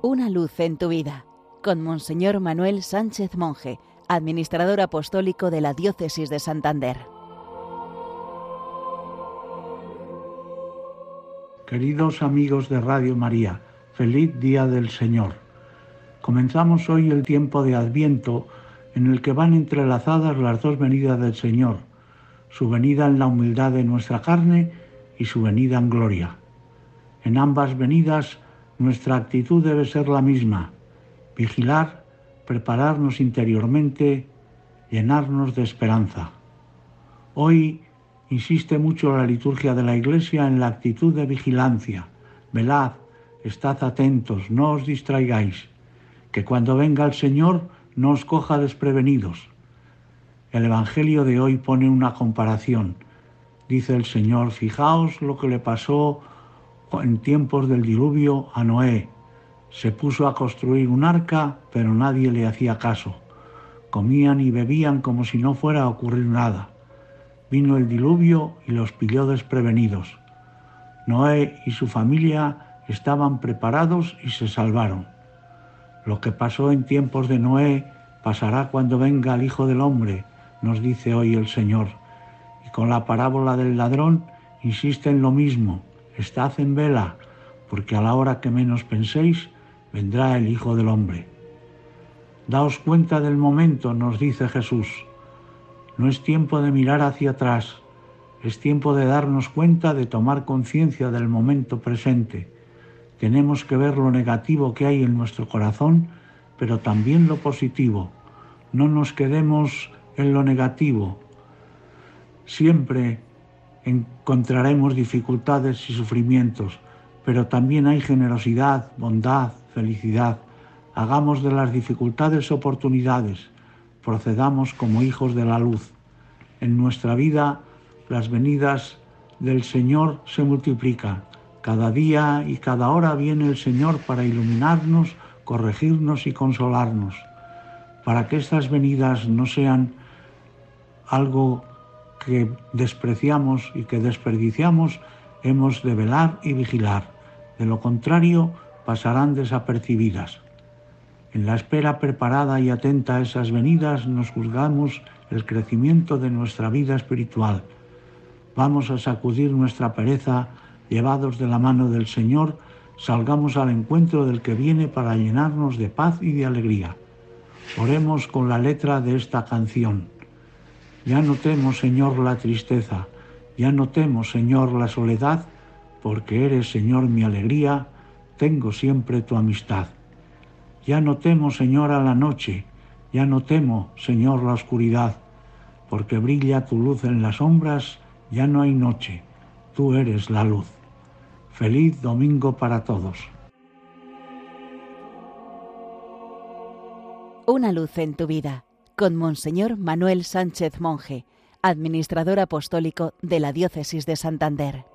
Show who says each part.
Speaker 1: Una luz en tu vida, con Monseñor Manuel Sánchez Monje, administrador apostólico de la Diócesis de Santander.
Speaker 2: Queridos amigos de Radio María, feliz día del Señor. Comenzamos hoy el tiempo de Adviento en el que van entrelazadas las dos venidas del Señor, su venida en la humildad de nuestra carne y su venida en gloria. En ambas venidas nuestra actitud debe ser la misma, vigilar, prepararnos interiormente, llenarnos de esperanza. Hoy insiste mucho la liturgia de la Iglesia en la actitud de vigilancia. Velad, estad atentos, no os distraigáis, que cuando venga el Señor no os coja desprevenidos. El Evangelio de hoy pone una comparación. Dice el Señor, fijaos lo que le pasó en tiempos del diluvio a Noé. Se puso a construir un arca, pero nadie le hacía caso. Comían y bebían como si no fuera a ocurrir nada. Vino el diluvio y los pilló desprevenidos. Noé y su familia estaban preparados y se salvaron. Lo que pasó en tiempos de Noé pasará cuando venga el Hijo del Hombre, nos dice hoy el Señor. Y con la parábola del ladrón insiste en lo mismo estad en vela, porque a la hora que menos penséis, vendrá el Hijo del Hombre. Daos cuenta del momento, nos dice Jesús. No es tiempo de mirar hacia atrás, es tiempo de darnos cuenta, de tomar conciencia del momento presente. Tenemos que ver lo negativo que hay en nuestro corazón, pero también lo positivo. No nos quedemos en lo negativo. Siempre encontraremos dificultades y sufrimientos, pero también hay generosidad, bondad, felicidad. Hagamos de las dificultades oportunidades, procedamos como hijos de la luz. En nuestra vida las venidas del Señor se multiplican. Cada día y cada hora viene el Señor para iluminarnos, corregirnos y consolarnos. Para que estas venidas no sean algo que despreciamos y que desperdiciamos, hemos de velar y vigilar. De lo contrario, pasarán desapercibidas. En la espera preparada y atenta a esas venidas nos juzgamos el crecimiento de nuestra vida espiritual. Vamos a sacudir nuestra pereza, llevados de la mano del Señor, salgamos al encuentro del que viene para llenarnos de paz y de alegría. Oremos con la letra de esta canción. Ya no temo, Señor, la tristeza, ya no temo, Señor, la soledad, porque eres, Señor, mi alegría, tengo siempre tu amistad. Ya no temo, Señor, a la noche, ya no temo, Señor, la oscuridad, porque brilla tu luz en las sombras, ya no hay noche, tú eres la luz. Feliz domingo para todos.
Speaker 1: Una luz en tu vida con Monseñor Manuel Sánchez Monje, administrador apostólico de la Diócesis de Santander.